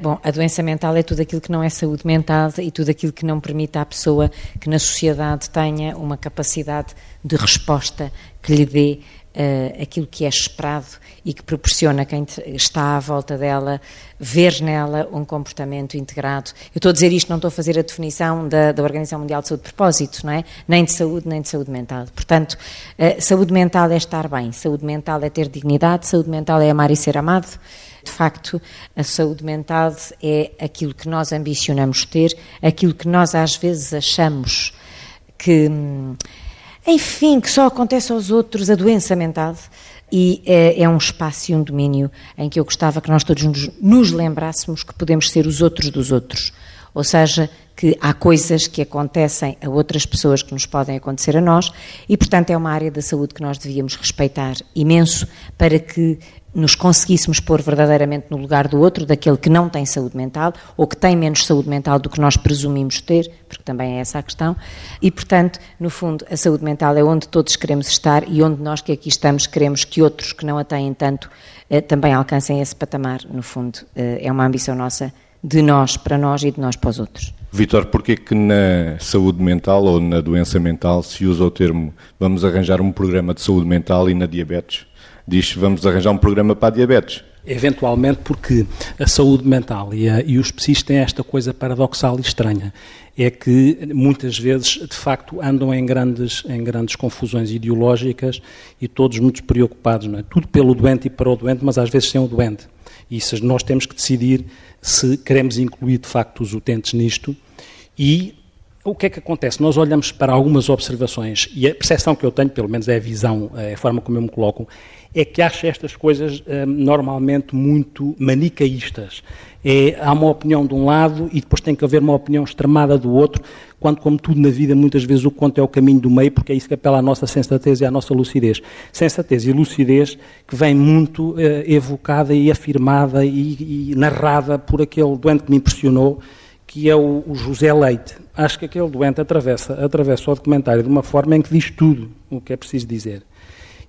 Bom, a doença mental é tudo aquilo que não é saúde mental e tudo aquilo que não permite à pessoa que na sociedade tenha uma capacidade de resposta que lhe dê uh, aquilo que é esperado e que proporciona quem está à volta dela ver nela um comportamento integrado. Eu estou a dizer isto, não estou a fazer a definição da, da Organização Mundial de Saúde de propósito, não é? Nem de saúde, nem de saúde mental. Portanto, uh, saúde mental é estar bem, saúde mental é ter dignidade, saúde mental é amar e ser amado. De facto, a saúde mental é aquilo que nós ambicionamos ter, aquilo que nós às vezes achamos que, enfim, que só acontece aos outros, a doença mental. E é, é, um espaço e um domínio em que eu gostava que nós todos nos, nos lembrássemos que podemos ser os outros dos outros. Ou seja, que há coisas que acontecem a outras pessoas que nos podem acontecer a nós e, portanto, é uma área da saúde que nós devíamos respeitar imenso para que nos conseguíssemos pôr verdadeiramente no lugar do outro, daquele que não tem saúde mental ou que tem menos saúde mental do que nós presumimos ter, porque também é essa a questão. E, portanto, no fundo, a saúde mental é onde todos queremos estar e onde nós que aqui estamos queremos que outros que não a têm tanto eh, também alcancem esse patamar. No fundo, eh, é uma ambição nossa de nós para nós e de nós para os outros. Vitor, porquê que na saúde mental ou na doença mental se usa o termo vamos arranjar um programa de saúde mental e na diabetes diz vamos arranjar um programa para a diabetes. Eventualmente porque a saúde mental e, a, e os psis têm esta coisa paradoxal e estranha. É que muitas vezes, de facto, andam em grandes, em grandes confusões ideológicas e todos muito preocupados. Não é? Tudo pelo doente e para o doente, mas às vezes sem o doente. E nós temos que decidir se queremos incluir, de facto, os utentes nisto e o que é que acontece? Nós olhamos para algumas observações e a percepção que eu tenho, pelo menos é a visão, é a forma como eu me coloco, é que acho estas coisas hum, normalmente muito manicaístas. É, há uma opinião de um lado e depois tem que haver uma opinião extremada do outro, quando, como tudo na vida, muitas vezes o conto é o caminho do meio, porque é isso que apela à nossa sensatez e à nossa lucidez. Sensatez e lucidez que vem muito eh, evocada e afirmada e, e, narrada por aquele doente que me impressionou, que é o, o José Leite. Acho que aquele doente atravessa, atravessa o documentário de uma forma em que diz tudo o que é preciso dizer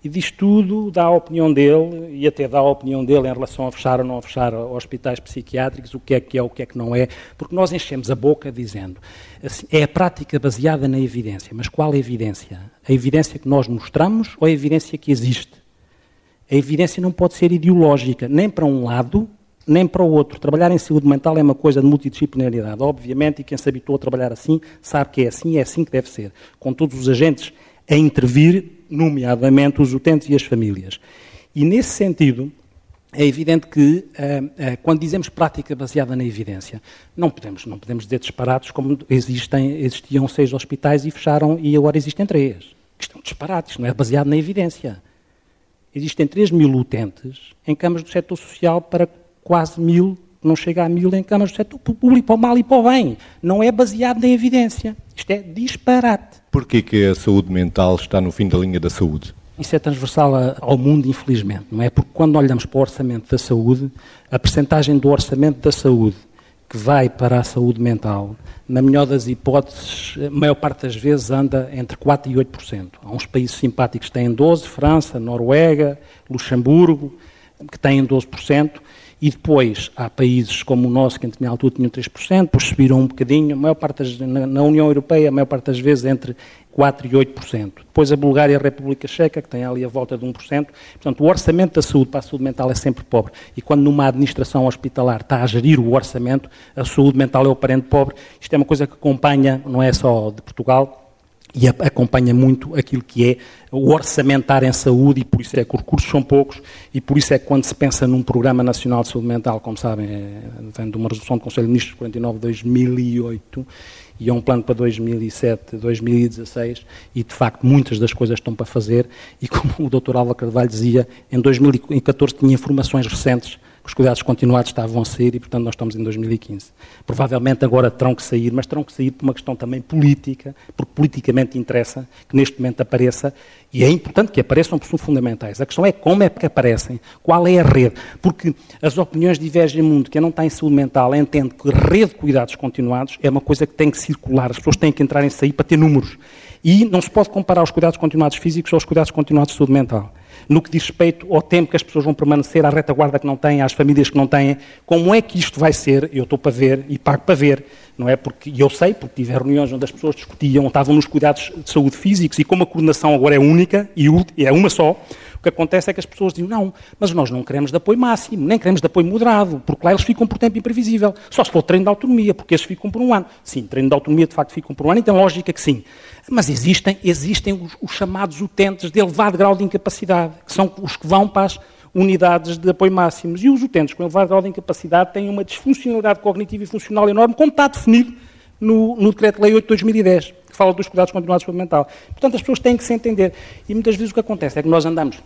e diz tudo, dá a opinião dele e até dá a opinião dele em relação a fechar ou não a fechar hospitais psiquiátricos, o que é que é, o que é que não é, porque nós enchemos a boca dizendo assim, é a prática baseada na evidência. Mas qual evidência? A evidência que nós mostramos ou a evidência que existe? A evidência não pode ser ideológica, nem para um lado, nem para o outro. Trabalhar em saúde mental é uma coisa de multidisciplinaridade, obviamente, e quem se habituou a trabalhar assim sabe que é assim e é assim que deve ser, com todos os agentes a intervir nomeadamente os utentes e as famílias. E nesse sentido, é evidente que, uh, uh, quando dizemos prática baseada na evidência, não podemos, não podemos dizer disparados como existem, existiam seis hospitais e fecharam e agora existem três. Isto é um disparate, isto não é baseado na evidência. Existem 3 mil utentes em camas do setor social para quase mil, não chega a mil em camas do setor público, para o mal e para o bem. Não é baseado na evidência. Isto é disparate. Porquê que a saúde mental está no fim da linha da saúde? Isso é transversal ao mundo, infelizmente, não é? Porque quando olhamos para o orçamento da saúde, a percentagem do orçamento da saúde que vai para a saúde mental, na melhor das hipóteses, a maior parte das vezes anda entre 4% e 8%. Há uns países simpáticos que têm 12%, França, Noruega, Luxemburgo, que têm 12%, e depois há países como o nosso, que na altura tinham 3%, depois subiram um bocadinho, a maior parte das, na, União Europeia, a maior parte das vezes entre 4% e 8%. Depois a Bulgária e a República Checa, que tem ali a volta de 1%. Portanto, o orçamento da saúde para a saúde mental é sempre pobre. E quando numa administração hospitalar está a gerir o orçamento, a saúde mental é o parente pobre. Isto é uma coisa que acompanha, não é só de Portugal, e acompanha muito aquilo que é o orçamentar em saúde, e por isso é que os recursos são poucos, e por isso é que quando se pensa num Programa Nacional de Saúde Mental, como sabem, é, vem de uma resolução do Conselho de Ministros 49 de 2008, e é um plano para 2007, 2016, e de facto muitas das coisas estão para fazer, e como o Dr. Álvaro Carvalho dizia, em 2014 tinha informações recentes que os cuidados continuados estavam a sair e, portanto, nós estamos em 2015. Provavelmente agora terão que sair, mas terão que sair por uma questão também política, porque politicamente interessa que neste momento apareça, e é importante que apareçam porque são fundamentais. A questão é como é que aparecem, qual é a rede, porque as opiniões divergem muito. Quem não está em saúde mental entende que rede de cuidados continuados é uma coisa que tem que circular, as pessoas têm que entrar em sair para ter números. E não se pode comparar os cuidados continuados físicos aos cuidados continuados de saúde mental. No que diz respeito ao tempo que as pessoas vão permanecer, à retaguarda que não têm, às famílias que não têm, como é que isto vai ser? Eu estou para ver e pago para ver, não é? Porque eu sei, porque tive reuniões onde as pessoas discutiam, estavam nos cuidados de saúde físicos e como a coordenação agora é única e é uma só, o que acontece é que as pessoas dizem, não, mas nós não queremos de apoio máximo, nem queremos de apoio moderado, porque lá eles ficam por tempo imprevisível. Só se for treino de autonomia, porque eles ficam por um ano. Sim, treino de autonomia de facto ficam por um ano, então lógica que sim. Mas existem, existem os, os chamados utentes de elevado grau de incapacidade, que são os que vão para as unidades de apoio máximos. E os utentes com elevado grau de incapacidade têm uma disfuncionalidade cognitiva e funcional enorme, como está definido no, no Decreto-Lei 8 de 2010, que fala dos cuidados continuados de saúde mental. Portanto, as pessoas têm que se entender. E muitas vezes o que acontece é que nós andamos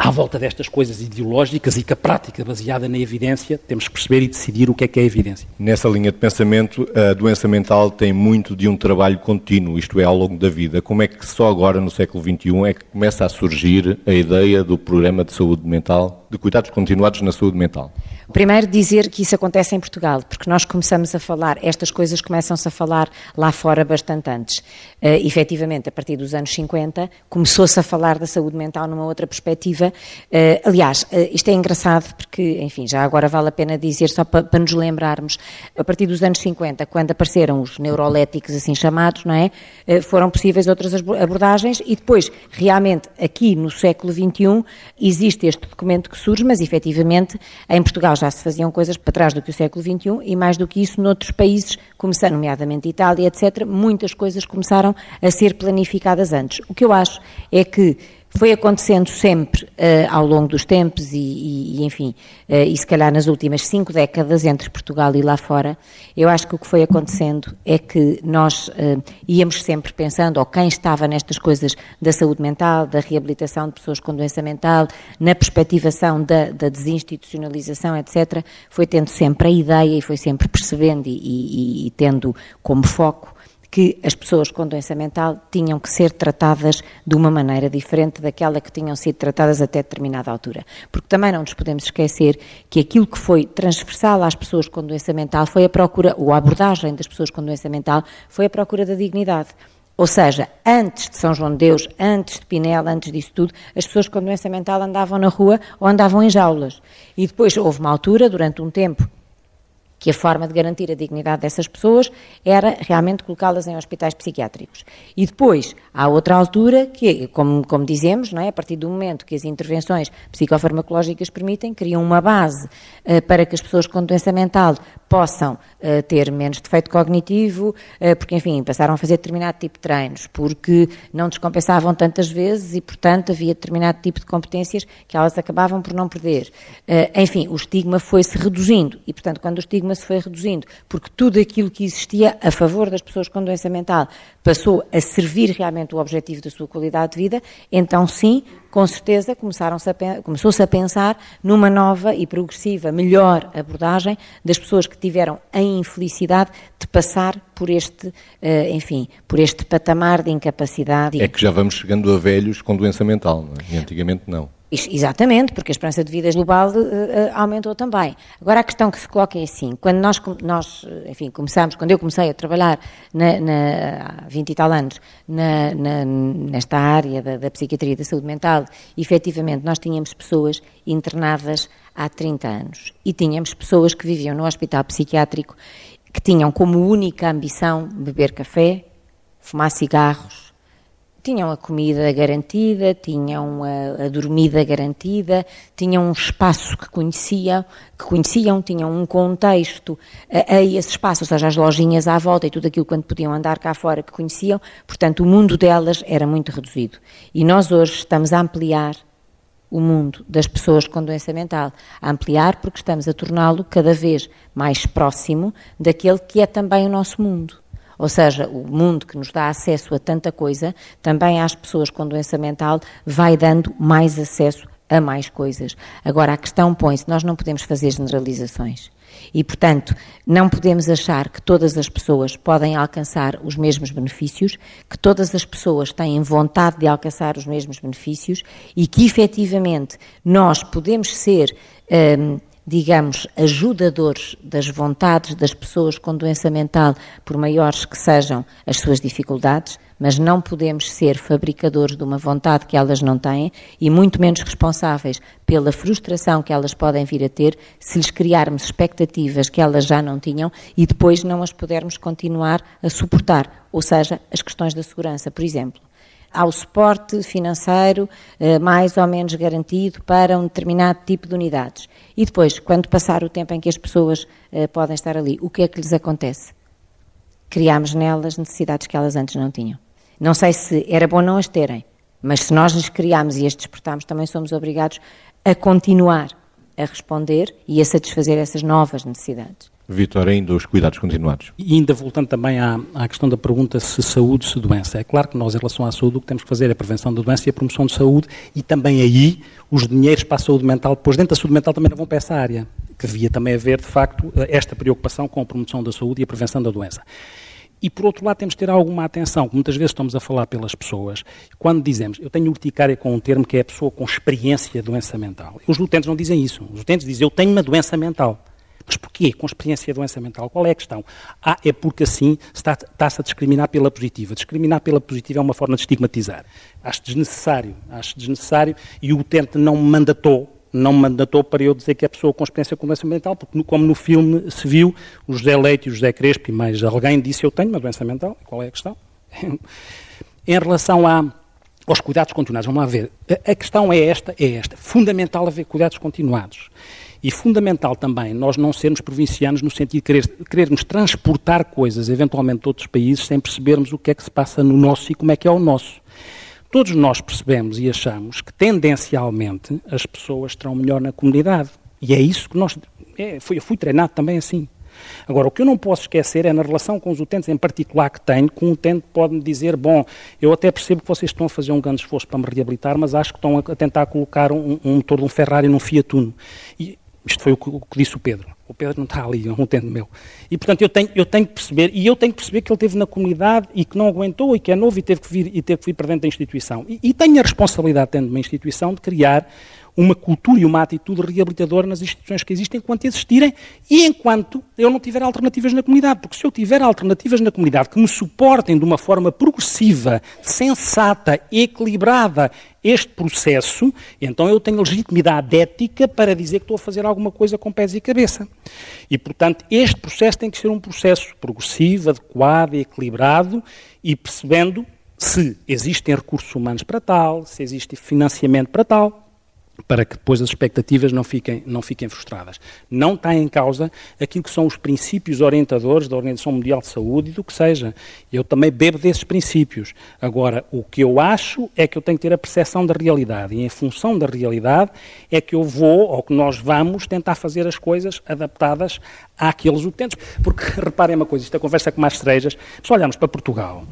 à volta destas coisas ideológicas e que a prática baseada na evidência temos que perceber e decidir o que é que é evidência. Nessa linha de pensamento, a doença mental tem muito de um trabalho contínuo, isto é, ao longo da vida. Como é que só agora, no século XXI, é que começa a surgir a ideia do programa de saúde mental, de cuidados continuados na saúde mental? Primeiro, dizer que isso acontece em Portugal, porque nós começamos a falar, estas coisas começam-se a falar lá fora bastante antes. Uh, efetivamente, a partir dos anos 50, começou-se a falar da saúde mental numa outra perspectiva. Uh, aliás, uh, isto é engraçado porque, enfim, já agora vale a pena dizer, só para, nos lembrarmos, a partir dos anos 50, quando apareceram os neuroléticos, assim chamados, não é? Uh, foram possíveis outras abordagens e depois, realmente, aqui no século XXI, existe este documento que surge, mas efetivamente, em Portugal já se faziam coisas para trás do que o século XXI e mais do que isso noutros países, começando nomeadamente Itália, etc., muitas coisas começaram a ser planificadas antes. O que eu acho é que foi acontecendo sempre uh, ao longo dos tempos e, e, e enfim, uh, e se calhar nas últimas cinco décadas entre Portugal e lá fora, eu acho que o que foi acontecendo é que nós uh, íamos sempre pensando, ou quem estava nestas coisas da saúde mental, da reabilitação de pessoas com doença mental, na perspectivação da, da desinstitucionalização, etc., foi tendo sempre a ideia e foi sempre percebendo e, e tendo como foco que as pessoas com doença mental tinham que ser tratadas de uma maneira diferente daquela que tinham sido tratadas até determinada altura. Porque também não nos podemos esquecer que aquilo que foi transversal às pessoas com doença mental foi a procura, ou a abordagem das pessoas com doença mental, foi a procura da dignidade. Ou seja, antes de São João de Deus, antes de Pinel, antes disso tudo, as pessoas com doença mental andavam na rua ou andavam em jaulas. E depois houve uma altura, durante um tempo, que a forma de garantir a dignidade dessas pessoas era realmente colocá-las em hospitais psiquiátricos. E depois, há outra altura que, como, como dizemos, não é? a partir do momento que as intervenções psicofarmacológicas permitem, criam uma base uh, para que as pessoas com doença mental possam uh, ter menos defeito cognitivo, uh, porque, enfim, passaram a fazer determinado tipo de treinos, porque não descompensavam tantas vezes e, portanto, havia determinado tipo de competências que elas acabavam por não perder. enfim, o estigma foi-se reduzindo e, portanto, quando o estigma se foi reduzindo, porque tudo aquilo que existia a favor das pessoas com doença mental passou a servir realmente o objetivo da sua qualidade de vida, então sim, com certeza começou-se a pensar numa nova e progressiva, melhor abordagem das pessoas que tiveram a infelicidade de passar por este, eh, enfim, por este patamar de incapacidade. É que já vamos chegando a velhos com doença mental, não é? e antigamente não. Exatamente, porque a esperança de vida global uh, aumentou também. Agora a questão que se coloca é assim, quando nós, nós enfim, começamos, quando eu comecei a trabalhar na, na, há 20 e tal anos na, na, nesta área da, da psiquiatria e da saúde mental, efetivamente nós tínhamos pessoas internadas há 30 anos e tínhamos pessoas que viviam no hospital psiquiátrico que tinham como única ambição beber café, fumar cigarros, tinham a comida garantida, tinham a, a, dormida garantida, tinham um espaço que conheciam, que conheciam, tinham um contexto a, a, esse espaço, ou seja, as lojinhas à volta e tudo aquilo quando podiam andar cá fora que conheciam, portanto o mundo delas era muito reduzido. E nós hoje estamos a ampliar o mundo das pessoas com doença mental, a ampliar porque estamos a torná-lo cada vez mais próximo daquele que é também o nosso mundo. Ou seja, o mundo que nos dá acesso a tanta coisa, também às pessoas com doença mental, vai dando mais acesso a mais coisas. Agora, a questão põe-se: nós não podemos fazer generalizações. E, portanto, não podemos achar que todas as pessoas podem alcançar os mesmos benefícios, que todas as pessoas têm vontade de alcançar os mesmos benefícios e que, efetivamente, nós podemos ser. Hum, digamos, ajudadores das vontades das pessoas com doença mental, por maiores que sejam as suas dificuldades, mas não podemos ser fabricadores de uma vontade que elas não têm e muito menos responsáveis pela frustração que elas podem vir a ter se lhes criarmos expectativas que elas já não tinham e depois não as pudermos continuar a suportar, ou seja, as questões da segurança, por exemplo ao suporte financeiro eh, mais ou menos garantido para um determinado tipo de unidades. E depois, quando passar o tempo em que as pessoas eh, podem estar ali, o que é que lhes acontece? Criamos nelas necessidades que elas antes não tinham. Não sei se era bom não as terem, mas se nós lhes criamos e as despertamos, também somos obrigados a continuar a responder e a satisfazer essas novas necessidades. Vitor, ainda os cuidados continuados. E ainda voltando também à, à, questão da pergunta se saúde, se doença. É claro que nós, em relação à saúde, o que temos que fazer é a prevenção da doença e a promoção de saúde e também aí os dinheiros para a saúde mental, depois dentro da saúde mental também não vão para essa área. Que devia também haver, de facto, esta preocupação com a promoção da saúde e a prevenção da doença. E, por outro lado, temos de ter alguma atenção, que muitas vezes estamos a falar pelas pessoas, quando dizemos, eu tenho urticária com um termo que é a pessoa com experiência de doença mental. Os utentes não dizem isso. Os utentes dizem, eu tenho uma doença mental. Mas porquê? Com experiência de doença mental. Qual é a questão? Ah, é porque assim está-se está a discriminar pela positiva. Discriminar pela positiva é uma forma de estigmatizar. Acho desnecessário. Acho desnecessário e o utente não mandatou não me mandatou para eu dizer que é pessoa com experiência com doença mental, porque como no filme se viu, o José Leite e o José Crespo e mais alguém disse eu tenho uma doença mental. Qual é a questão? em relação a, aos cuidados continuados, vamos lá ver. A, a questão é esta, é esta. Fundamental haver cuidados continuados. E fundamental também nós não sermos provincianos no sentido de querer, querermos transportar coisas, eventualmente de outros países, sem percebermos o que é que se passa no nosso e como é que é o nosso. Todos nós percebemos e achamos que, tendencialmente, as pessoas estarão melhor na comunidade. E é isso que nós. É, eu fui treinado também assim. Agora, o que eu não posso esquecer é na relação com os utentes em particular que tenho, que um utente pode-me dizer, bom, eu até percebo que vocês estão a fazer um grande esforço para me reabilitar, mas acho que estão a tentar colocar um, um motor de um Ferrari num Fiat Uno. E isto foi o que, o que, disse o Pedro. O Pedro não está ali, é um utente meu. E, portanto, eu tenho, eu tenho que perceber, e eu tenho que perceber que ele teve na comunidade e que não aguentou e que é novo e teve que vir, e teve que vir para dentro da instituição. E, e tenho a responsabilidade, tendo uma instituição, de criar uma cultura e uma atitude reabilitadora nas instituições que existem enquanto existirem e enquanto eu não tiver alternativas na comunidade. Porque se eu tiver alternativas na comunidade que me suportem de uma forma progressiva, sensata, equilibrada este processo, então eu tenho legitimidade ética para dizer que estou a fazer alguma coisa com pés e cabeça. E, portanto, este processo tem que ser um processo progressivo, adequado, equilibrado e percebendo se existem recursos humanos para tal, se existe financiamento para tal, para que depois as expectativas não fiquem, não fiquem frustradas. Não está em causa aquilo que são os princípios orientadores da Organização Mundial de Saúde e do que seja. Eu também bebo desses princípios. Agora, o que eu acho é que eu tenho que ter a percepção da realidade e, em função da realidade, é que eu vou, ou que nós vamos, tentar fazer as coisas adaptadas àqueles utentes. Porque, reparem uma coisa, isto é conversa com mais cerejas. Se olharmos para Portugal,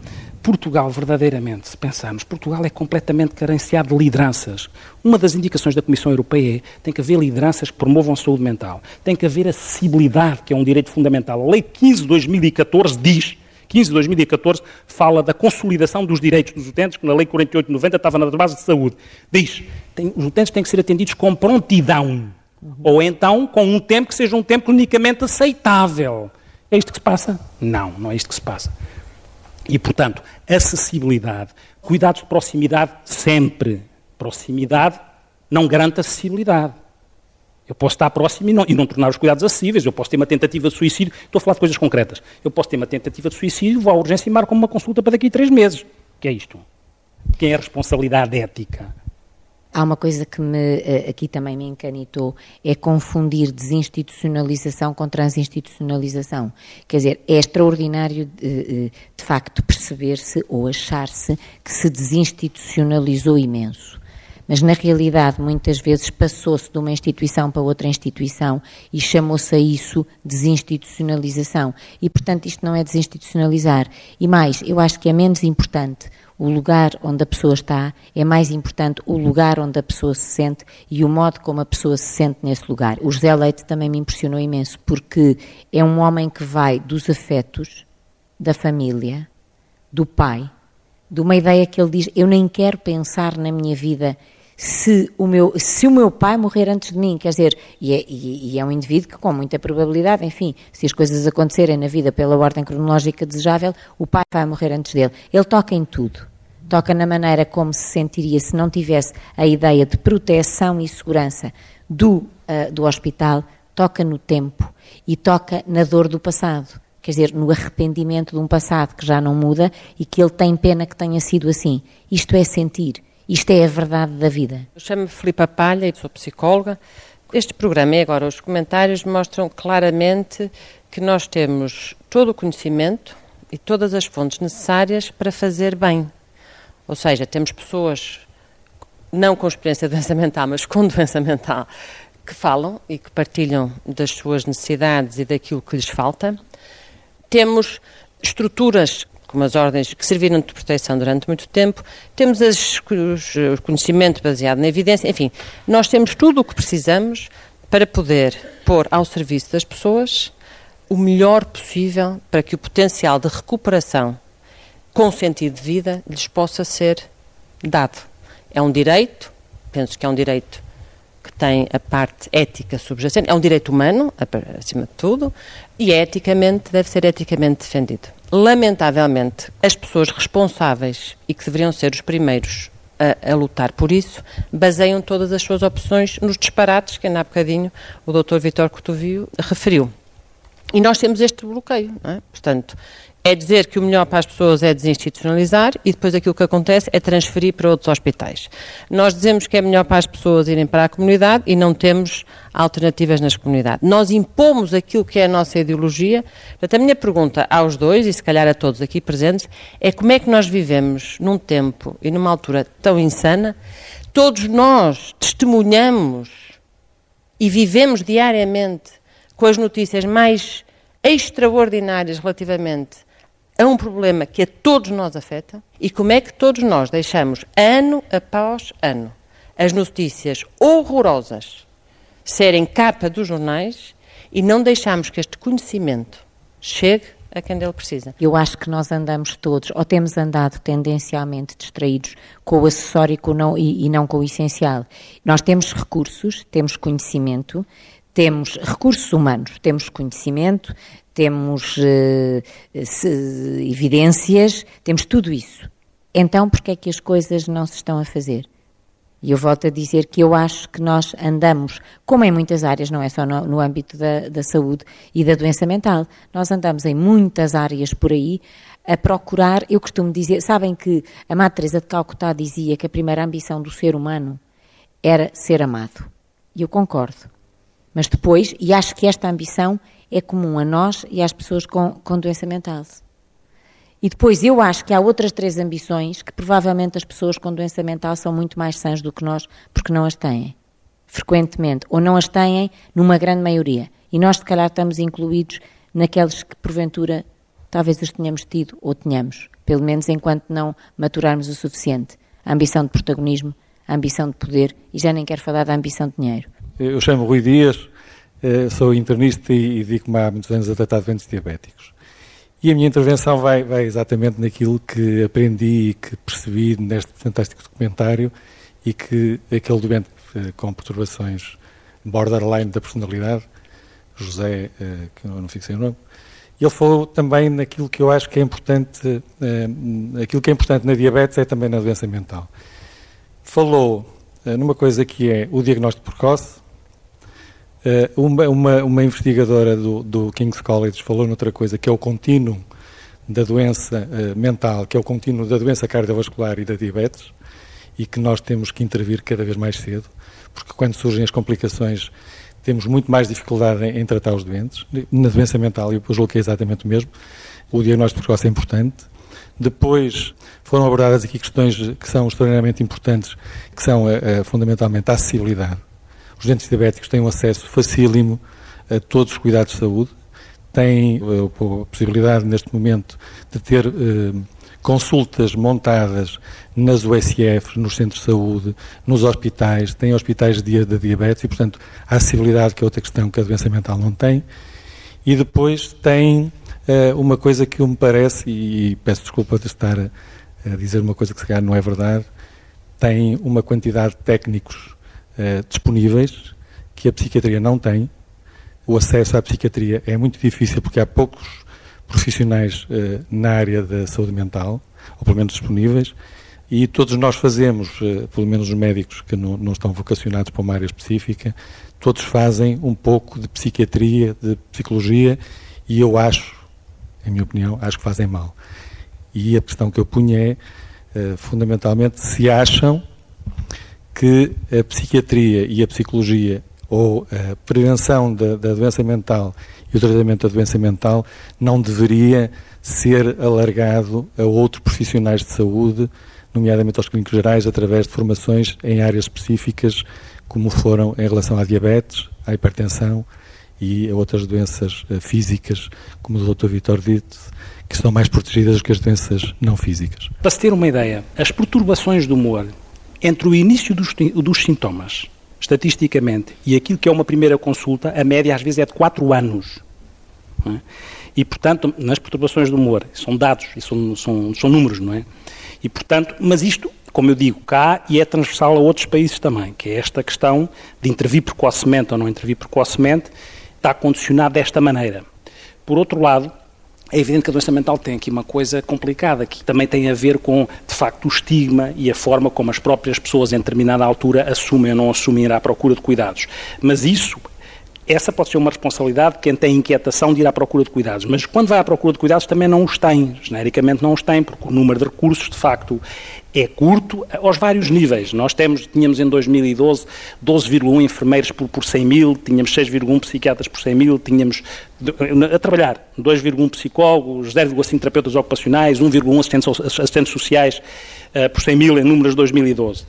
Portugal, verdadeiramente, se pensarmos, Portugal é completamente carenciado de lideranças. Uma das indicações da Comissão Europeia é tem que haver lideranças que promovam a saúde mental. Tem que haver acessibilidade, que é um direito fundamental. A Lei 15 de 2014 diz 15 de 2014 fala da consolidação dos direitos dos utentes, que na Lei 48 de 90 estava na base de saúde. Diz, tem, os utentes têm que ser atendidos com prontidão. Uhum. Ou então com um tempo que seja um tempo clinicamente aceitável. É isto que se passa? Não, não é isto que se passa. E, portanto, acessibilidade, cuidados de proximidade sempre. Proximidade não garante acessibilidade. Eu posso estar próximo e não, e não, tornar os cuidados acessíveis. Eu posso ter uma tentativa de suicídio. Estou a falar de coisas concretas. Eu posso ter uma tentativa de suicídio, vou à urgência e marco uma consulta para daqui a três meses. O que é isto? Quem é a responsabilidade ética? Há uma coisa que me, eh, aqui também me encanitou, é confundir desinstitucionalização com transinstitucionalização. Quer dizer, é extraordinário de, eh, de facto perceber-se ou achar-se que se desinstitucionalizou imenso. Mas na realidade, muitas vezes passou-se de uma instituição para outra instituição e chamou-se a isso desinstitucionalização. E, portanto, isto não é desinstitucionalizar. E mais, eu acho que é menos importante o lugar onde a pessoa está, é mais importante o lugar onde a pessoa se sente e o modo como a pessoa se sente nesse lugar. O José Leite também me impressionou imenso, porque é um homem que vai dos afetos, da família, do pai, de uma ideia que ele diz: Eu nem quero pensar na minha vida se o meu, se o meu pai morrer antes de mim, quer dizer, e é, e, e é um indivíduo que com muita probabilidade, enfim, se as coisas acontecerem na vida pela ordem cronológica desejável, o pai vai morrer antes dele. Ele toca em tudo. Toca na maneira como se sentiria se não tivesse a ideia de proteção e segurança do, uh, do hospital, toca no tempo e toca na dor do passado. Quer dizer, no arrependimento de um passado que já não muda e que ele tem pena que tenha sido assim. Isto é sentir. Isto é a verdade da vida. Eu chamo-me Filipa Palha e sou psicóloga. Este programa e agora os comentários mostram claramente que nós temos todo o conhecimento e todas as fontes necessárias para fazer bem. Ou seja, temos pessoas não com experiência de doença mental, mas com doença mental, que falam e que partilham das suas necessidades e daquilo que lhes falta. Temos estruturas como as ordens que serviram de proteção durante muito tempo, temos as, os, o conhecimento baseado na evidência, enfim, nós temos tudo o que precisamos para poder pôr ao serviço das pessoas o melhor possível para que o potencial de recuperação com sentido de vida lhes possa ser dado. É um direito, penso que é um direito que tem a parte ética subjacente, é um direito humano, acima de tudo, e é eticamente, deve ser eticamente defendido. Lamentavelmente, as pessoas responsáveis e que deveriam ser os primeiros a, a, lutar por isso, baseiam todas as suas opções nos disparates que ainda há bocadinho o Dr. Vitor Cotovio referiu. E nós temos este bloqueio, é? portanto, é dizer que o melhor para as pessoas é desinstitucionalizar e depois aquilo que acontece é transferir para outros hospitais. Nós dizemos que é melhor para as pessoas irem para a comunidade e não temos alternativas nas comunidades. Nós impomos aquilo que é a nossa ideologia. Portanto, a minha pergunta aos dois, e se calhar a todos aqui presentes, é como é que nós vivemos num tempo e numa altura tão insana, todos nós testemunhamos e vivemos diariamente com as notícias mais extraordinárias relativamente a um problema que a todos nós afeta e como é que todos nós deixamos, ano após ano, as notícias horrorosas serem capa dos jornais e não deixamos que este conhecimento chegue a quem dele precisa. Eu acho que nós andamos todos, ou temos andado tendencialmente distraídos com o acessório e, com não, e, e não com o essencial. Nós temos recursos, temos conhecimento, temos recursos humanos, temos conhecimento, temos uh, se, evidências, temos tudo isso. Então, por que é que as coisas não se estão a fazer? E eu volto a dizer que eu acho que nós andamos, como em muitas áreas, não é só no, no âmbito da, da, saúde e da doença mental, nós andamos em muitas áreas por aí a procurar, eu costumo dizer, sabem que a Madre Teresa de Calcutá dizia que a primeira ambição do ser humano era ser amado. E eu concordo. Mas depois, e acho que esta ambição é comum a nós e às pessoas com, com doença mental. E depois eu acho que há outras três ambições que provavelmente as pessoas com doença mental são muito mais sãs do que nós porque não as têm. Frequentemente. Ou não as têm numa grande maioria. E nós, se calhar, estamos incluídos naqueles que, porventura, talvez os tenhamos tido ou tenhamos. Pelo menos enquanto não maturarmos o suficiente. A ambição de protagonismo, a ambição de poder e já nem quero falar da ambição de dinheiro. Eu chamo Rui Dias, sou internista e, dedico-me há muitos anos a tratar doentes diabéticos. E a minha intervenção vai, vai, exatamente naquilo que aprendi e que percebi neste fantástico documentário e que aquele doente eh, com perturbações borderline da personalidade, José, eh, que eu não fixei o nome, ele falou também naquilo que eu acho que é importante, aquilo que é importante na diabetes é também na doença mental. Falou numa coisa que é o diagnóstico precoce, eh, uma, uma, investigadora do, do, King's College falou noutra coisa, que é o contínuo da doença uh, mental, que é o contínuo da doença cardiovascular e da diabetes, e que nós temos que intervir cada vez mais cedo, porque quando surgem as complicações temos muito mais dificuldade em, em tratar os doentes. Na doença mental, eu julgo que é exatamente o mesmo. O diagnóstico precoce é importante. Depois foram abordadas aqui questões que são extraordinariamente importantes, que são uh, fundamentalmente a acessibilidade os doentes diabéticos têm um acesso facílimo a todos os cuidados de saúde, têm eh, a possibilidade, neste momento, de ter eh, consultas montadas nas USF, nos centros de saúde, nos hospitais, têm hospitais de, de diabetes e, portanto, a acessibilidade, que é outra questão que a doença mental não tem. E depois tem uh, uma coisa que me parece, e peço desculpa de estar a, a dizer uma coisa que se calhar não é verdade, têm uma quantidade de técnicos uh, disponíveis que a psiquiatria não tem. O acesso à psiquiatria é muito difícil porque há poucos profissionais uh, na área da saúde mental, ou pelo menos disponíveis, e todos nós fazemos, uh, pelo menos os médicos que não, não estão vocacionados para uma área específica, todos fazem um pouco de psiquiatria, de psicologia, e eu acho, em minha opinião, acho que fazem mal. E a questão que eu punha é, fundamentalmente, se acham que a psiquiatria e a psicologia ou a prevenção da, da, doença mental e o tratamento da doença mental não deveria ser alargado a outros profissionais de saúde, nomeadamente aos clínicos gerais, através de formações em áreas específicas, como foram em relação à diabetes, à hipertensão e a outras doenças eh, físicas, como o Dr. Vitor disse, que estão mais protegidas do que as doenças não físicas. Para se ter uma ideia, as perturbações do humor entre o início dos, dos sintomas, estatisticamente, e aquilo que é uma primeira consulta, a média às vezes é de 4 anos. É? E, portanto, nas perturbações do humor, são dados são, são, são números, não é? E, portanto, mas isto, como eu digo, cá e é transversal a outros países também, que é esta questão de intervir precocemente ou não intervir precocemente, está condicionado desta maneira. Por outro lado, é evidente que a doença mental tem aqui uma coisa complicada, que também tem a ver com, de facto, o estigma e a forma como as próprias pessoas, em determinada altura, assumem ou não assumem à procura de cuidados. Mas isso essa pode ser uma responsabilidade de quem tem inquietação de ir à procura de cuidados. Mas quando vai à procura de cuidados também não os tem, genericamente não os tem, porque o número de recursos, de facto, é curto aos vários níveis. Nós temos, tínhamos em 2012 12,1 enfermeiros por, por 100 mil, tínhamos 6,1 psiquiatras por 100 mil, tínhamos a trabalhar 2,1 psicólogos, 0,5 terapeutas ocupacionais, 1,1 assistentes, assistentes sociais uh, por 100 mil em números de 2012.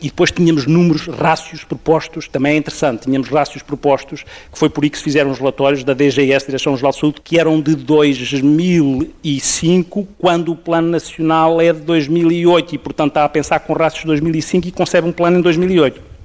E depois tínhamos números, rácios propostos, também é interessante, tínhamos rácios propostos, que foi por aí que se fizeram os relatórios da DGS, Direção-Geral de Saúde, que eram de 2005, quando o Plano Nacional é de 2008, e portanto está a pensar com rácios de 2005 e concebe um plano em 2008.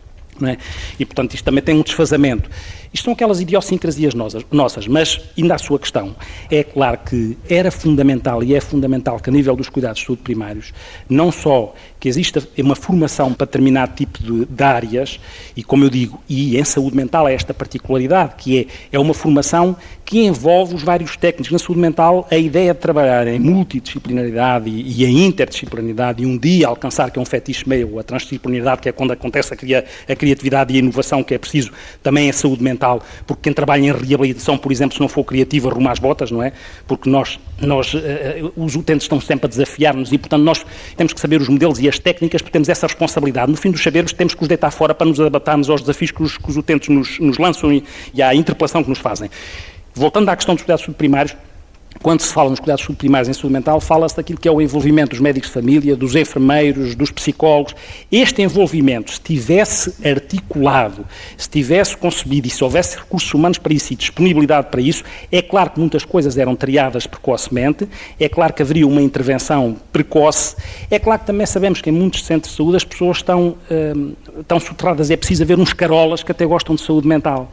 É? E portanto isto também tem um desfazamento. Isto são aquelas idiosincrasias nossas, mas, ainda à sua questão, é claro que era fundamental e é fundamental que, a nível dos cuidados de saúde primários, não só que exista uma formação para determinado tipo de, de áreas, e como eu digo, e em saúde mental é esta particularidade, que é, é uma formação que envolve os vários técnicos. Na saúde mental, a ideia de trabalhar em multidisciplinaridade e, e em interdisciplinaridade, e um dia alcançar, que é um fetiche meio, a transdisciplinaridade, que é quando acontece a, cria, a criatividade e a inovação que é preciso, também é saúde mental porque quem trabalha em reabilitação, por exemplo, se não for criativo, arruma as botas, não é? Porque nós, nós uh, os utentes estão sempre a desafiar-nos e, portanto, nós temos que saber os modelos e as técnicas, porque temos essa responsabilidade. No fim dos saberes, temos que os deitar fora para nos adaptarmos aos desafios que os, que os utentes nos, nos lançam e, e à interpelação que nos fazem. Voltando à questão dos cuidados subprimários, quando se fala nos cuidados subprimários em saúde mental, fala-se daquilo que é o envolvimento dos médicos de família, dos enfermeiros, dos psicólogos. Este envolvimento, se tivesse articulado, se tivesse concebido e se houvesse recursos humanos para isso e disponibilidade para isso, é claro que muitas coisas eram triadas precocemente, é claro que haveria uma intervenção precoce, é claro que também sabemos que em muitos centros de saúde as pessoas estão, hum, estão soterradas, é preciso haver uns carolas que até gostam de saúde mental.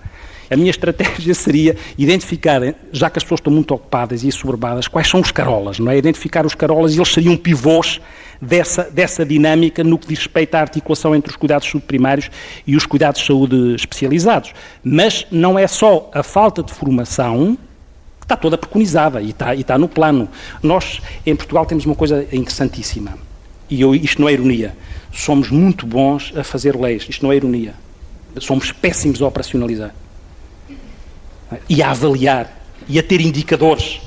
A minha estratégia seria identificar, já que as pessoas estão muito ocupadas e assoberbadas, quais são os carolas, não é? Identificar os carolas e eles seriam pivôs dessa, dessa dinâmica no que diz respeito à articulação entre os cuidados subprimários e os cuidados de saúde especializados. Mas não é só a falta de formação que está toda preconizada e está, e está no plano. Nós, em Portugal, temos uma coisa interessantíssima. E eu, isto não é ironia. Somos muito bons a fazer leis. Isto não é ironia. Somos péssimos a operacionalizar e a avaliar e a ter indicadores.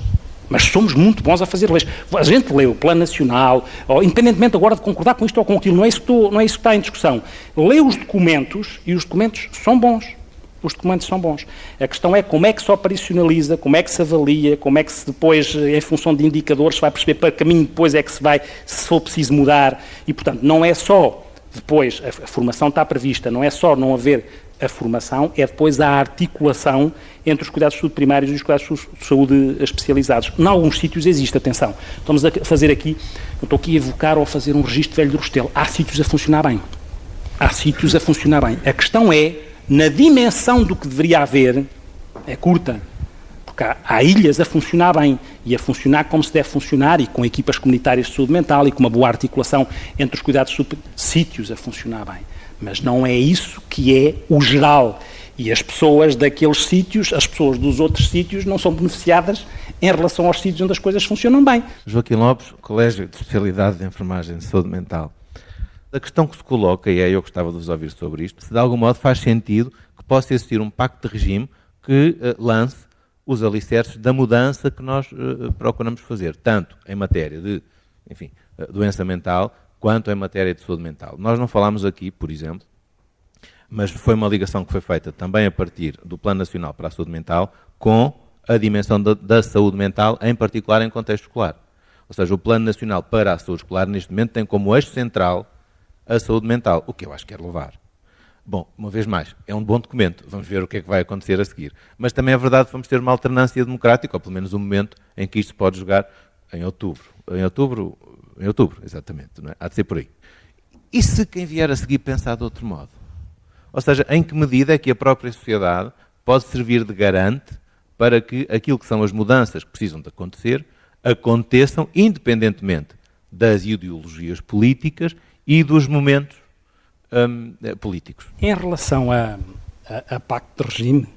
Mas somos muito bons a fazer leis. A gente lê o Plano Nacional, ou, independentemente agora de concordar com isto ou com aquilo, não é, isso que não é isso que está em discussão. Lê os documentos e os documentos são bons. Os documentos são bons. A questão é como é que se operacionaliza, como é que se avalia, como é que se depois, em função de indicadores, se vai perceber para que caminho depois é que se vai, se for preciso mudar. E, portanto, não é só depois, a formação está prevista, não é só não haver a formação, é depois a articulação entre os cuidados de saúde primários e os cuidados de saúde especializados. Em alguns sítios existe, atenção. Estamos a fazer aqui, não estou aqui a evocar ou a fazer um registro velho do Restelo. Há sítios a funcionar bem. Há sítios a funcionar bem. A questão é, na dimensão do que deveria haver, é curta porque há, há, ilhas a funcionar bem e a funcionar como se deve funcionar e com equipas comunitárias de saúde mental e com uma boa articulação entre os cuidados super... sítios a funcionar bem. Mas não é isso que é o geral. E as pessoas daqueles sítios, as pessoas dos outros sítios, não são beneficiadas em relação aos sítios onde as coisas funcionam bem. Joaquim Lopes, Colégio de Especialidade de Enfermagem de Saúde Mental. A questão que se coloca, e é eu gostava de vos ouvir sobre isto, se de algum modo faz sentido que possa existir um pacto de regime que uh, lance os alicerces da mudança que nós uh, procuramos fazer, tanto em matéria de, enfim, uh, doença mental, quanto em matéria de saúde mental. Nós não falamos aqui, por exemplo, mas foi uma ligação que foi feita também a partir do Plano Nacional para a Saúde Mental com a dimensão da, da saúde mental, em particular em contexto escolar. Ou seja, o Plano Nacional para a Saúde Escolar, neste momento, tem como eixo central a saúde mental, o que eu acho que é louvar. Bom, uma vez mais, é um bom documento, vamos ver o que é que vai acontecer a seguir. Mas também é verdade que vamos ter uma alternância democrática, ou pelo menos um momento em que isto pode jogar em outubro. Em outubro, em outubro, exatamente, é? há de ser por aí. E se quem vier a seguir pensar de outro modo? Ou seja, em que medida é que a própria sociedade pode servir de garante para que aquilo que são as mudanças que precisam de acontecer aconteçam independentemente das ideologias políticas e dos momentos hum, políticos. Em relação a, a, a pacto de regime,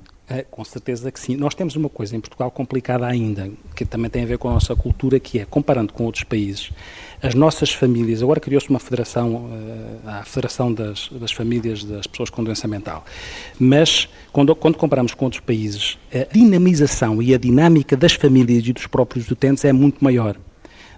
com certeza que sim. Nós temos uma coisa em Portugal complicada ainda, que também tem a ver com a nossa cultura, que é, comparando com outros países, as nossas famílias, agora criou-se uma federação, eh, a Federação das, das, Famílias das Pessoas com Doença Mental, mas quando, quando comparamos com outros países, a dinamização e a dinâmica das famílias e dos próprios utentes é muito maior,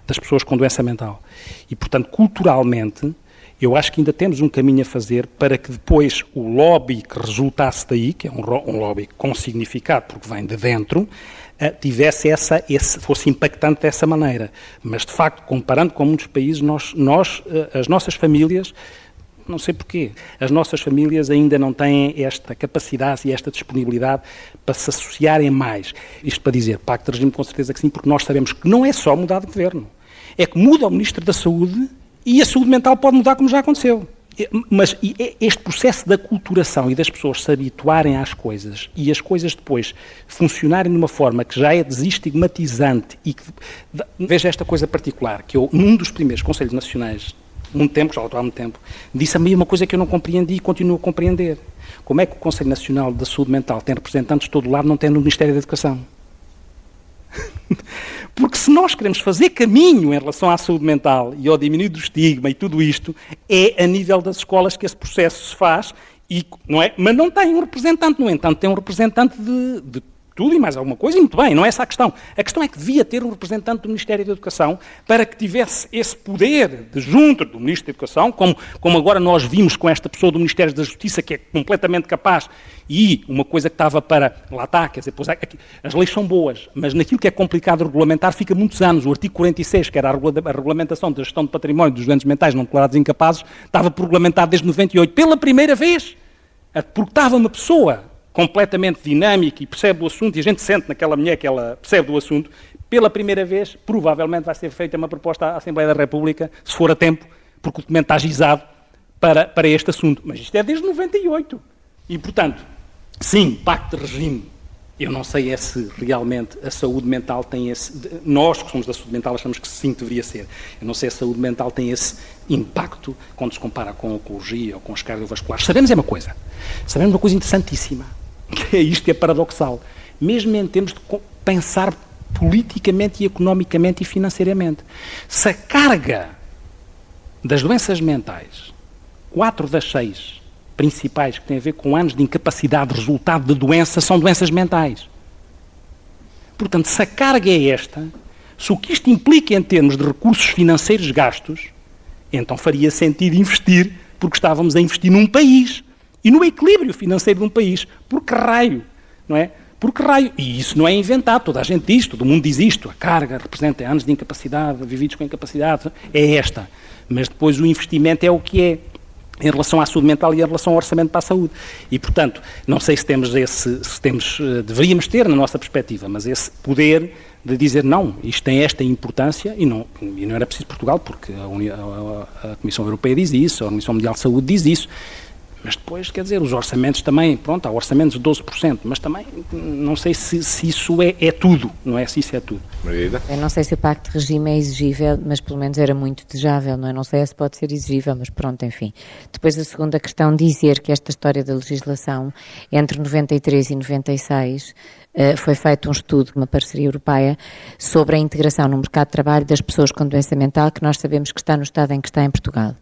das pessoas com doença mental. E, portanto, culturalmente, eu acho que ainda temos um caminho a fazer para que depois o lobby que resultasse daí, que é um, um lobby com significado, porque vem de dentro, uh, tivesse essa, esse, fosse impactante dessa maneira. Mas, de facto, comparando com muitos países, nós, nós uh, as nossas famílias, não sei porquê, as nossas famílias ainda não têm esta capacidade e esta disponibilidade para se associarem mais. Isto para dizer, pacto de regime, com certeza que sim, porque nós sabemos que não é só mudar de governo. É que muda o Ministro da Saúde e a saúde mental pode mudar como já aconteceu. Mas este processo da culturação e das pessoas se habituarem às coisas e as coisas depois funcionarem de uma forma que já é desestigmatizante e que. Veja esta coisa particular, que eu, num dos primeiros Conselhos Nacionais, muito tempo, já há muito tempo, disse a mim uma coisa que eu não compreendi e continuo a compreender. Como é que o Conselho Nacional da Saúde Mental tem representantes de todo lado, não tem no Ministério da Educação? Porque se nós queremos fazer caminho em relação à saúde mental e ao diminuir do estigma e tudo isto, é a nível das escolas que esse processo se faz, e, não é? mas não tem um representante, no entanto, tem um representante de, de tudo e mais alguma coisa, e muito bem, não é essa a questão. A questão é que devia ter um representante do Ministério da Educação para que tivesse esse poder de junto do Ministro da Educação, como, como agora nós vimos com esta pessoa do Ministério da Justiça, que é completamente capaz, e uma coisa que estava para. Lá está, quer dizer, pois, aqui, as leis são boas, mas naquilo que é complicado regulamentar fica muitos anos. O artigo 46, que era a, regula a regulamentação da gestão de património dos doentes mentais não declarados incapazes, estava regulamentado desde 98, pela primeira vez. Porque estava uma pessoa completamente dinâmica e percebe o assunto, e a gente sente naquela mulher que ela percebe do assunto, pela primeira vez, provavelmente vai ser feita uma proposta à Assembleia da República, se for a tempo, porque o documento está gizado para, para este assunto. Mas isto é desde 98. E, portanto, sim, pacto de regime. Eu não sei é se realmente a saúde mental tem esse. Nós que somos da saúde mental achamos que sim deveria ser. Eu não sei se a saúde mental tem esse impacto quando se compara com a oncologia ou com os cardiovasculares. Sabemos é uma coisa. Sabemos uma coisa interessantíssima isto que é paradoxal. Mesmo em termos de pensar politicamente e economicamente e financeiramente. Se a carga das doenças mentais, quatro das seis principais que têm a ver com anos de incapacidade resultado de doença, são doenças mentais. Portanto, se a carga é esta, se o que isto implica em termos de recursos financeiros gastos, então faria sentido investir, porque estávamos a investir num país e no equilíbrio financeiro de um país. Por que raio? Não é? Por que raio? E isso não é inventado, toda a gente diz, todo mundo diz isto. A carga representa anos de incapacidade, vividos com incapacidade, é esta. Mas depois o investimento é o que é em relação à saúde mental e em relação ao orçamento para a saúde. E, portanto, não sei se temos esse, se temos, eh, deveríamos ter na nossa perspectiva, mas esse poder de dizer não, isto tem esta importância e não, e não era preciso Portugal, porque a, União, a, Comissão Europeia diz isso, a Organização Mundial de Saúde diz isso, Mas depois, quer dizer, os orçamentos também, pronto, há orçamentos de 12%, mas também não sei se, se isso é, é, tudo, não é se isso é tudo. Margarida? Eu não sei se o pacto de regime é exigível, mas pelo menos era muito desejável, não é? Não sei se pode ser exigível, mas pronto, enfim. Depois a segunda questão, dizer que esta história da legislação entre 93 e 96 eh, foi feito um estudo, uma parceria europeia, sobre a integração no mercado de trabalho das pessoas com doença mental, que nós sabemos que está no estado em que está em Portugal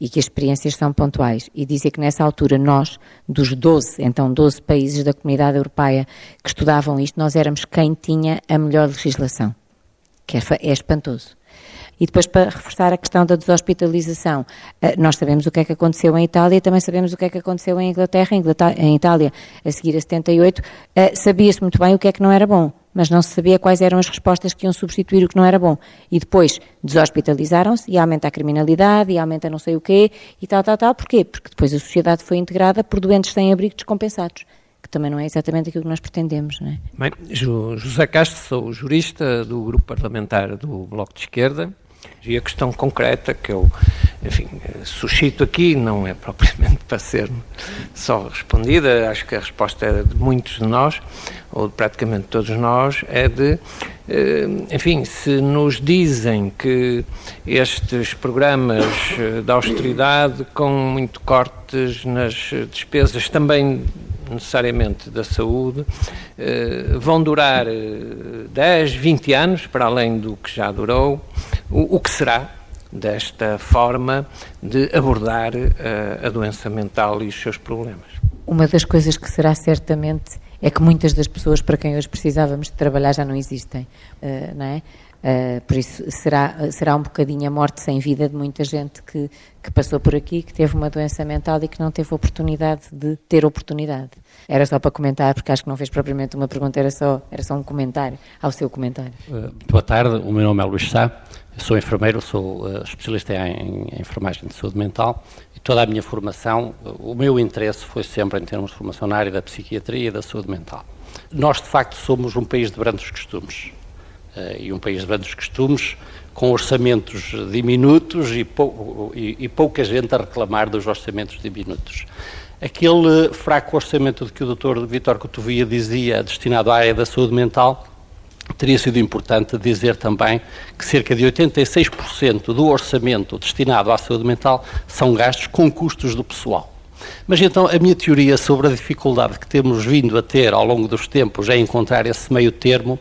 e que as experiências são pontuais. E dizia que nessa altura nós, dos 12, então 12 países da comunidade europeia que estudavam isto, nós éramos quem tinha a melhor legislação, que é, é espantoso. E depois, para reforçar a questão da deshospitalização, eh, nós sabemos o que é que aconteceu em Itália, também sabemos o que é que aconteceu em Inglaterra. Em Itália, a seguir a 78, eh, sabia-se muito bem o que é que não era bom, mas não se sabia quais eram as respostas que iam substituir o que não era bom. E depois deshospitalizaram-se e aumenta a criminalidade e aumenta não sei o quê e tal, tal, tal. Porquê? Porque depois a sociedade foi integrada por doentes sem abrigo descompensados que também não é exatamente aquilo que nós pretendemos. Não é? Bem, José Castro, sou jurista do grupo parlamentar do Bloco de Esquerda e a questão concreta que eu, enfim, suscito aqui não é propriamente para ser só respondida, acho que a resposta é de muitos de nós, ou de praticamente todos nós, é de, eh, enfim, se nos dizem que estes programas de austeridade com muito cortes nas despesas também necessariamente da saúde, eh, vão durar 10, eh, 20 anos, para além do que já durou, o, que será desta forma de abordar eh, a doença mental e os seus problemas. Uma das coisas que será certamente é que muitas das pessoas para quem hoje precisávamos de trabalhar já não existem, não é? Uh, por isso será, será um bocadinho a morte sem vida de muita gente que, que passou por aqui, que teve uma doença mental e que não teve oportunidade de ter oportunidade. Era só para comentar, porque acho que não fez propriamente uma pergunta, era só, era só um comentário ao seu comentário. Uh, boa tarde, o meu nome é Luís Sá, sou enfermeiro, sou uh, especialista em, em, enfermagem de saúde mental e toda a minha formação, o meu interesse foi sempre em termos de formação na área da psiquiatria e da saúde mental. Nós, de facto, somos um país de brandos costumes uh, e um país de grandes costumes, com orçamentos diminutos e, pou, e, e, pouca gente a reclamar dos orçamentos diminutos. Aquele fraco orçamento de que o Dr. Vitor Cotovia dizia, destinado à área da saúde mental, teria sido importante dizer também que cerca de 86% do orçamento destinado à saúde mental são gastos com custos do pessoal. Mas então a minha teoria sobre a dificuldade que temos vindo a ter ao longo dos tempos em encontrar esse meio termo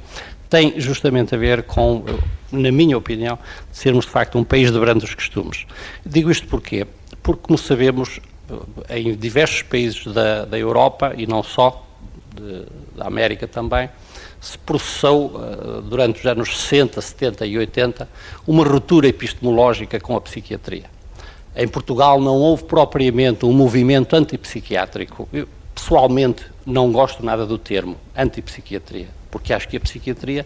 tem justamente a ver com, na minha opinião, sermos de facto um país de brandos costumes. Digo isto porquê? Porque, como sabemos, em diversos países da, da Europa e não só, de, da América também, se processou, uh, durante os anos 60, 70 e 80, uma ruptura epistemológica com a psiquiatria. Em Portugal não houve propriamente um movimento antipsiquiátrico. Eu, pessoalmente, não gosto nada do termo antipsiquiatria porque acho que a psiquiatria,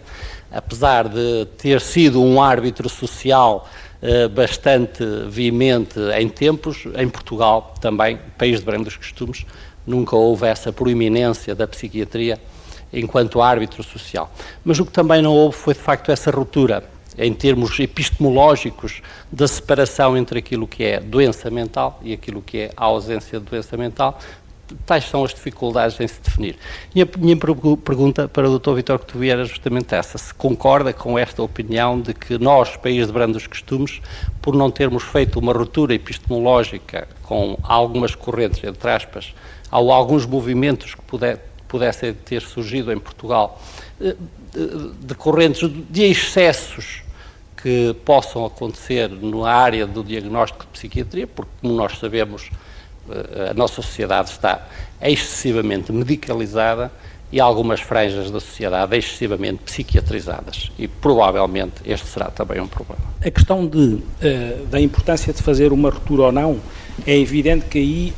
apesar de ter sido um árbitro social eh, bastante veemente em tempos, em Portugal também, país de brandos costumes, nunca houve essa proeminência da psiquiatria enquanto árbitro social. Mas o que também não houve foi, de facto, essa ruptura em termos epistemológicos da separação entre aquilo que é doença mental e aquilo que é a ausência de doença mental, tais são as dificuldades em se definir. E a minha pergunta para o Dr. Vitor Cotovia era justamente essa, se concorda com esta opinião de que nós, país de brandos costumes, por não termos feito uma ruptura epistemológica com algumas correntes, entre aspas, ou alguns movimentos que puder, pudessem ter surgido em Portugal, eh, decorrentes de excessos que possam acontecer na área do diagnóstico de psiquiatria, porque, como nós sabemos, a nossa sociedade está excessivamente medicalizada e algumas franjas da sociedade excessivamente psiquiatrizadas. E provavelmente este será também um problema. A questão de, uh, da importância de fazer uma ruptura ou não, é evidente que aí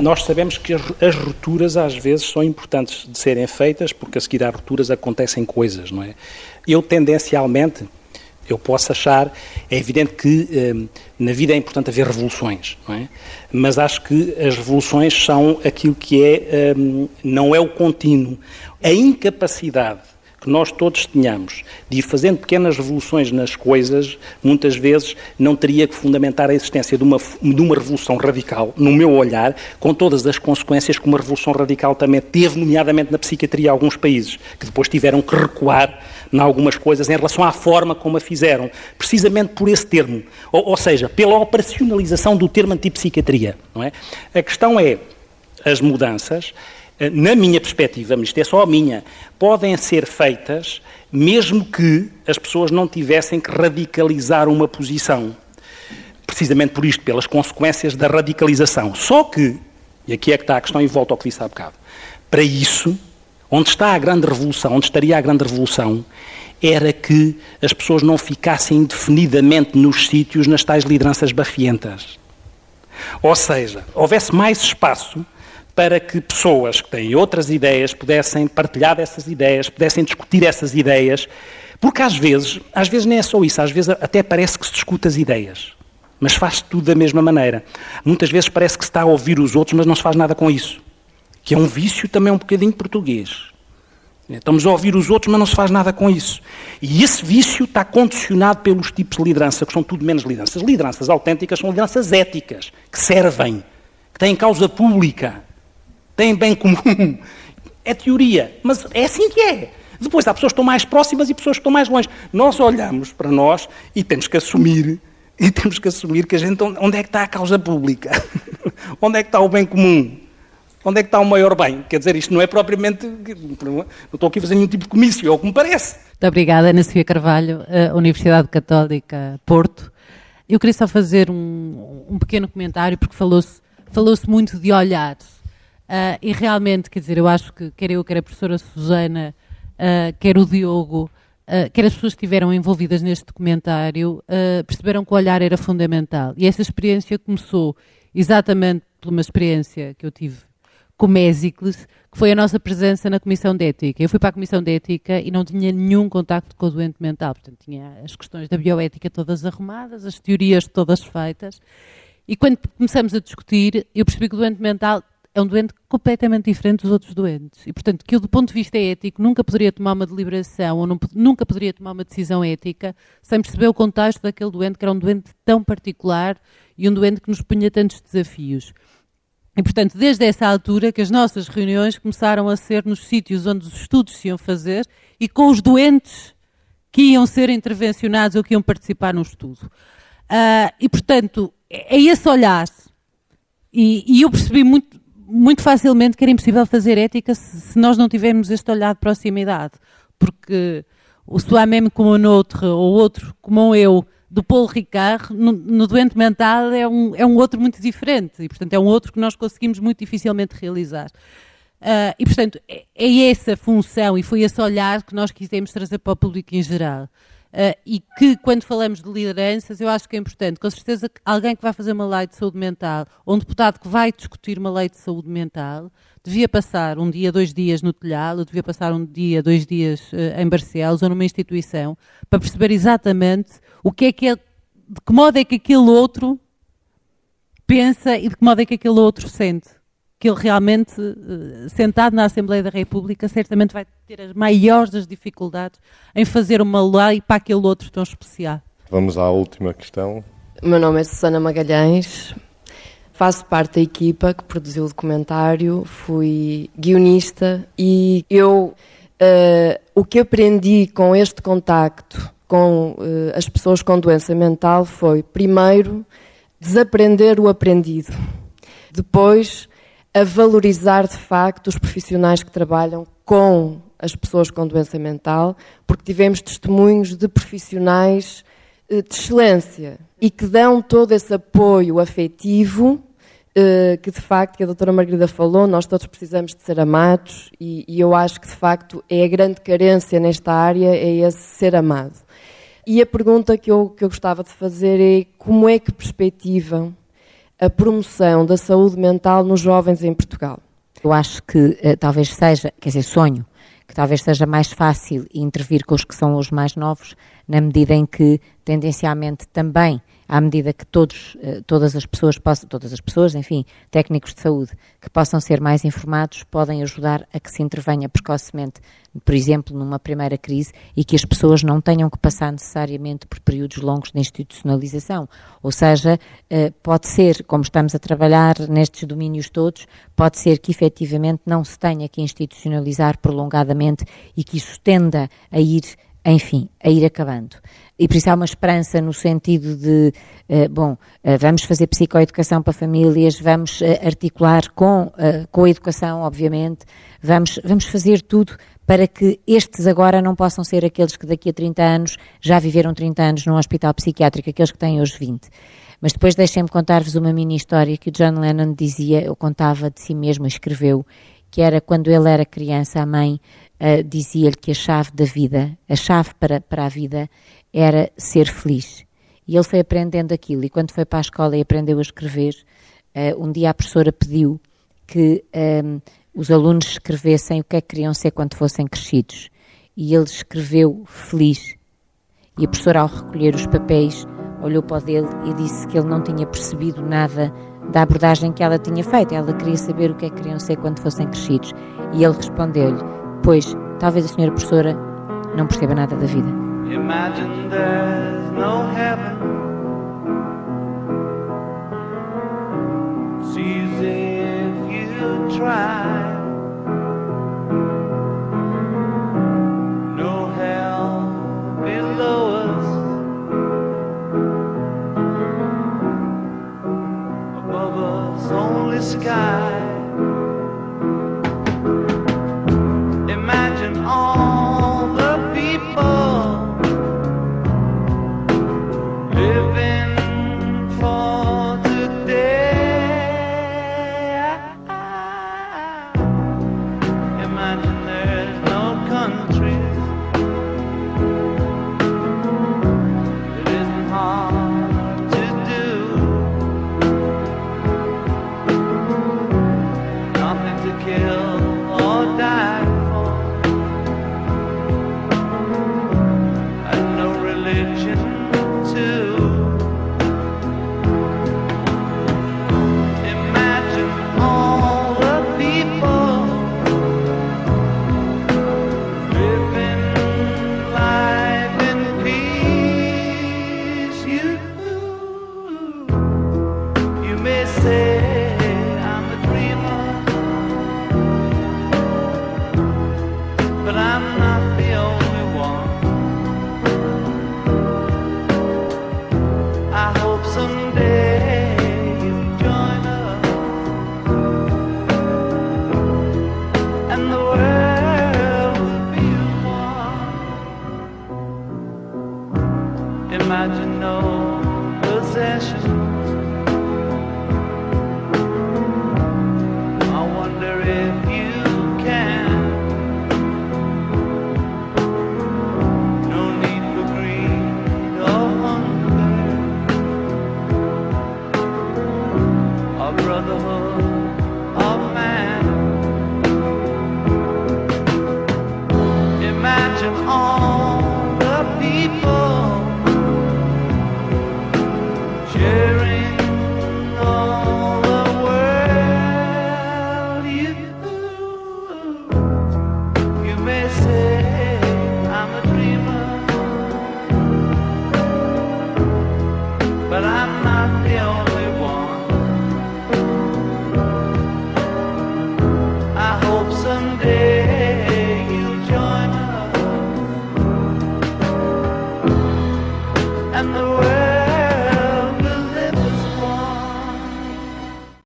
nós sabemos que as, as rupturas às vezes são importantes de serem feitas, porque a seguir às rupturas acontecem coisas, não é? Eu tendencialmente eu posso achar, é evidente que um, na vida é importante haver revoluções, não é? mas acho que as revoluções são aquilo que é, um, não é o contínuo. A incapacidade que nós todos tenhamos de ir fazendo pequenas revoluções nas coisas, muitas vezes não teria que fundamentar a existência de uma, de uma revolução radical, no meu olhar, com todas as consequências que uma revolução radical também teve, nomeadamente na psiquiatria, alguns países, que depois tiveram que recuar em algumas coisas em relação à forma como a fizeram, precisamente por esse termo, ou, ou seja, pela operacionalização do termo antipsiquiatria. Não é? A questão é, as mudanças na minha perspectiva, isto é só a minha, podem ser feitas mesmo que as pessoas não tivessem que radicalizar uma posição. Precisamente por isto, pelas consequências da radicalização. Só que, e aqui é que está a questão e volto ao que disse há bocado, para isso, onde está a grande revolução, onde estaria a grande revolução, era que as pessoas não ficassem indefinidamente nos sítios nas tais lideranças bafientas. Ou seja, houvesse mais espaço para que pessoas que têm outras ideias pudessem partilhar dessas ideias, pudessem discutir essas ideias, porque às vezes, às vezes nem é só isso, às vezes até parece que se discute as ideias, mas faz-se tudo da mesma maneira. Muitas vezes parece que se está a ouvir os outros, mas não se faz nada com isso, que é um vício também um bocadinho português. Estamos a ouvir os outros, mas não se faz nada com isso. E esse vício está condicionado pelos tipos de liderança, que são tudo menos lideranças. Lideranças autênticas são lideranças éticas, que servem, que têm causa pública, têm bem comum. É teoria, mas é assim que é. Depois há pessoas que estão mais próximas e pessoas que estão mais longe. Nós olhamos para nós e temos que assumir, e temos que assumir que a gente onde é que está a causa pública? onde é que está o bem comum? Onde é que está o maior bem? Quer dizer, isto não é propriamente. Não estou aqui a fazer nenhum tipo de comício, é o que me parece. Muito obrigada, Ana Sofia Carvalho, Universidade Católica Porto. Eu queria só fazer um, um pequeno comentário, porque falou-se falou muito de olhar. Uh, e realmente, quer dizer, eu acho que quer eu, quer a professora Susana, uh, quer o Diogo, uh, quer as pessoas que estiveram envolvidas neste documentário, perceberam que o olhar era fundamental. E essa experiência começou exatamente por uma experiência que eu tive com Mésicles, que foi a nossa presença na Comissão de Ética. Eu fui para a Comissão de Ética e não tinha nenhum contacto com o doente mental. Portanto, tinha as questões da bioética todas arrumadas, as teorias todas feitas. E quando começamos a discutir, eu percebi que o doente mental é um doente completamente diferente dos outros doentes. E, portanto, que eu, do ponto de vista ético, nunca poderia tomar uma deliberação ou não, nunca poderia tomar uma decisão ética sem perceber o contexto daquele doente, que era um doente tão particular e um doente que nos punha tantos desafios. E, portanto, desde essa altura que as nossas reuniões começaram a ser nos sítios onde os estudos se iam fazer e com os doentes que iam ser intervencionados ou que iam participar no estudo. Uh, e, portanto, é, é esse olhar. E, e eu percebi muito, muito facilmente que era impossível fazer ética se, se nós não tivermos este olhar de proximidade. Porque o soi-même como un autre, ou outro como eu, do Paulo Ricard, no, no, doente mental é um, é um outro muito diferente. E, portanto, é um outro que nós conseguimos muito dificilmente realizar. Uh, e, portanto, é, é essa função e foi esse olhar que nós quisemos trazer para o público em geral. Uh, e que, quando falamos de lideranças, eu acho que é importante, com certeza, que alguém que vai fazer uma lei de saúde mental, ou um deputado que vai discutir uma lei de saúde mental, devia passar um dia, dois dias no telhado, devia passar um dia, dois dias uh, em Barcelos ou numa instituição, para perceber exatamente o que é que é, de que modo é que aquele outro pensa e de que modo é que aquele outro sente que ele realmente, eh, sentado na Assembleia da República, certamente vai ter as maiores das dificuldades em fazer uma lei para aquele outro tão especial. Vamos à última questão. O meu nome é Susana Magalhães, faço parte da equipa que produziu o documentário, fui guionista e eu uh, o que aprendi com este contacto com uh, as pessoas com doença mental foi, primeiro, desaprender o aprendido. Depois, a valorizar de facto os profissionais que trabalham com as pessoas com doença mental, porque tivemos testemunhos de profissionais eh, de excelência e que dão todo esse apoio afetivo eh, que de facto, que a doutora Margarida falou, nós todos precisamos de ser amados e, e eu acho que de facto é a grande carência nesta área, é esse ser amado. E a pergunta que eu, que eu gostava de fazer é como é que perspectivam a promoção da saúde mental nos jovens em Portugal? Eu acho que uh, talvez seja, quer dizer, sonho, que talvez seja mais fácil intervir com os que são os mais novos, na medida em que, tendencialmente, também à medida que todos, eh, todas as pessoas possam, todas as pessoas, enfim, técnicos de saúde, que possam ser mais informados, podem ajudar a que se intervenha precocemente, por exemplo, numa primeira crise e que as pessoas não tenham que passar necessariamente por períodos longos de institucionalização. Ou seja, eh, pode ser, como estamos a trabalhar nestes domínios todos, pode ser que efetivamente não se tenha que institucionalizar prolongadamente e que isso tenda a ir enfim, a ir acabando. E por isso há uma esperança no sentido de, uh, bom, uh, vamos fazer psicoeducação para famílias, vamos uh, articular com, com a educação, obviamente, vamos, vamos fazer tudo para que estes agora não possam ser aqueles que daqui a 30 anos já viveram 30 anos num hospital psiquiátrico, aqueles que têm hoje 20. Mas depois deixem-me contar-vos uma mini história que o John Lennon dizia, ou contava de si mesmo, escreveu, que era quando ele era criança, a mãe uh, dizia-lhe que a chave da vida, a chave para, para a vida, era ser feliz. E ele foi aprendendo aquilo. E quando foi para a escola e aprendeu a escrever, uh, um dia a professora pediu que um, ehm, os alunos escrevessem o que é que queriam ser quando fossem crescidos. E ele escreveu feliz. E a professora, ao recolher os papéis, olhou para o dele e disse que ele não tinha percebido nada da abordagem que ela tinha feito. Ela queria saber o que é que queriam ser quando fossem crescidos. E ele respondeu-lhe: Pois, talvez a senhora professora não perceba nada da vida. Imagine there's no heaven. If you try.